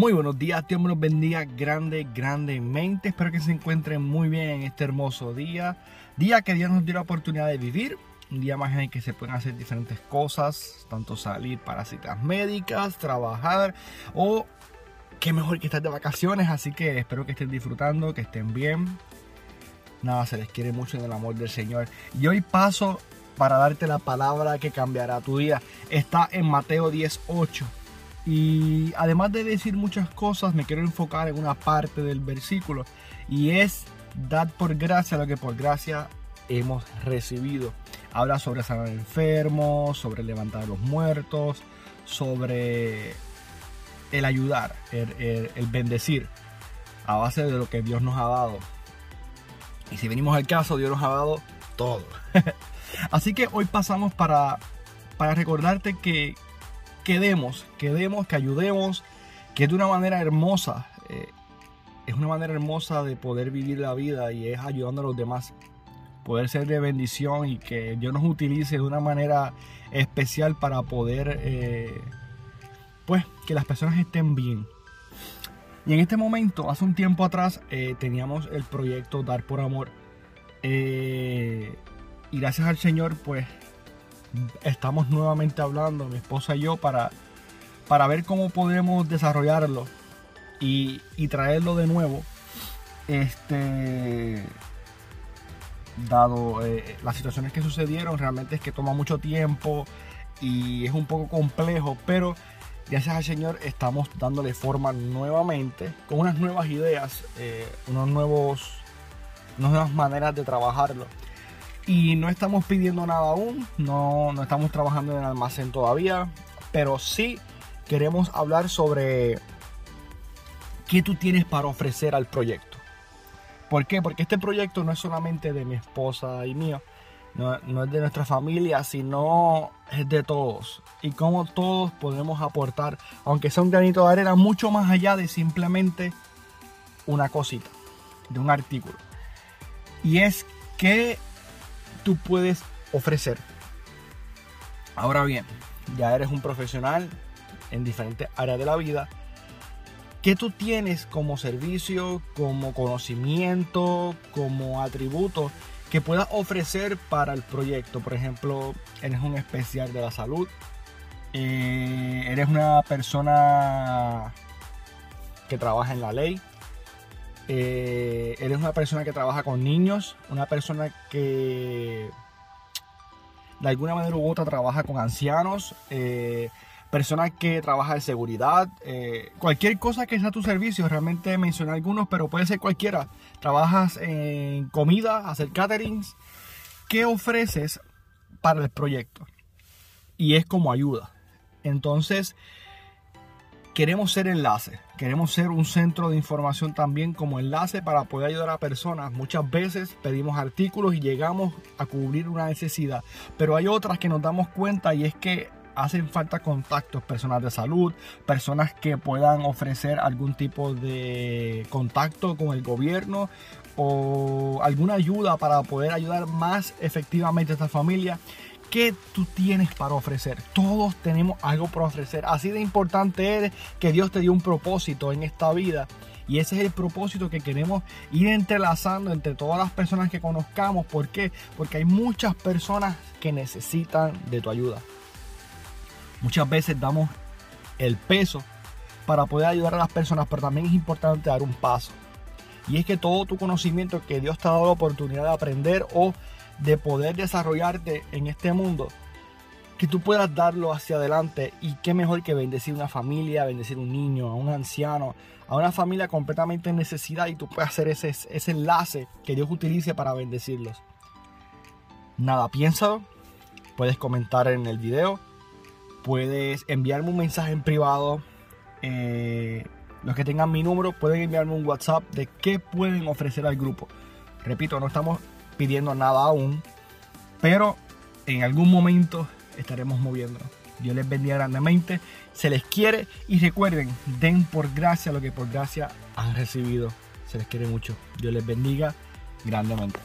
Muy buenos días, Dios me los bendiga grande, grandemente. Espero que se encuentren muy bien en este hermoso día. Día que Dios nos dio la oportunidad de vivir. Un día más en el que se pueden hacer diferentes cosas, tanto salir para citas médicas, trabajar o qué mejor que estar de vacaciones. Así que espero que estén disfrutando, que estén bien. Nada, se les quiere mucho en el amor del Señor. Y hoy paso para darte la palabra que cambiará tu día. Está en Mateo 18 y además de decir muchas cosas, me quiero enfocar en una parte del versículo y es dad por gracia lo que por gracia hemos recibido. Habla sobre sanar enfermos, sobre levantar a los muertos, sobre el ayudar, el, el, bendecir a base de lo que Dios nos ha dado. Y si venimos al caso, Dios nos ha dado todo. Así que hoy pasamos para, para recordarte que, que demos, que demos, que ayudemos, que es de una manera hermosa. Eh, es una manera hermosa de poder vivir la vida y es ayudando a los demás. Poder ser de bendición y que Dios nos utilice de una manera especial para poder, eh, pues, que las personas estén bien. Y en este momento, hace un tiempo atrás, eh, teníamos el proyecto Dar por Amor. y gracias al Señor, pues estamos nuevamente hablando, mi esposa y yo, para, para ver cómo podemos desarrollarlo y, traerlo de nuevo. Este, dado eh, las situaciones que sucedieron, realmente es que toma mucho tiempo y es un poco complejo, pero gracias al Señor estamos dándole forma nuevamente con unas nuevas ideas, eh, unos nuevos, unas nuevas maneras de trabajarlo. Y no estamos pidiendo nada aún, no, no estamos trabajando en el almacén todavía, pero sí queremos hablar sobre qué tú tienes para ofrecer al proyecto. ¿Por qué? Porque este proyecto no es solamente de mi esposa y mío, no, no, es de nuestra familia, sino es de todos. Y cómo todos podemos aportar, aunque sea un granito de arena, mucho más allá de simplemente una cosita, de un artículo. Y es que tú puedes ofrecer. Ahora bien, ya eres un profesional en diferentes áreas de la vida. ¿Qué tú tienes como servicio, como conocimiento, como atributo que puedas ofrecer para el proyecto? Por ejemplo, eres un especial de la salud, eh, eres una persona que trabaja en la ley, eh, eres una persona que trabaja con niños, una persona que de alguna manera u otra trabaja con ancianos, eh, persona que trabaja de seguridad, eh, cualquier cosa que sea tu servicio, realmente mencioné algunos, pero puede ser cualquiera. Trabajas en comida, hacer caterings. ¿Qué ofreces para el proyecto? Y es como ayuda. Entonces, queremos ser enlace, queremos ser un centro de información también como enlace para poder ayudar a personas. Muchas veces pedimos artículos y llegamos a cubrir una necesidad, pero hay otras que nos damos cuenta y es que hacen falta contactos, personas de salud, personas que puedan ofrecer algún tipo de contacto con el gobierno o alguna ayuda para poder ayudar más efectivamente a esta familia. ¿Qué tú tienes para ofrecer? Todos tenemos algo para ofrecer. Así de importante es que Dios te dio un propósito en esta vida. Y ese es el propósito que queremos ir entrelazando entre todas las personas que conozcamos. ¿Por qué? Porque hay muchas personas que necesitan de tu ayuda. Muchas veces damos el peso para poder ayudar a las personas, pero también es importante dar un paso. Y es que todo tu conocimiento que Dios te ha dado la oportunidad de aprender o de poder desarrollarte en este mundo, que tú puedas darlo hacia adelante y qué mejor que bendecir una familia, bendecir un niño, a un anciano, a una familia completamente en necesidad y tú puedes hacer ese, ese enlace que Dios utilice para bendecirlos. Nada, piénsalo, puedes comentar en el video, puedes enviarme un mensaje en privado. Eh, los que tengan mi número pueden enviarme un WhatsApp de qué pueden ofrecer al grupo. Repito, no estamos pidiendo nada aún, pero en algún momento estaremos moviéndonos. Dios les bendiga grandemente, se les quiere y recuerden, den por gracia lo que por gracia han recibido. Se les quiere mucho. Dios les bendiga grandemente.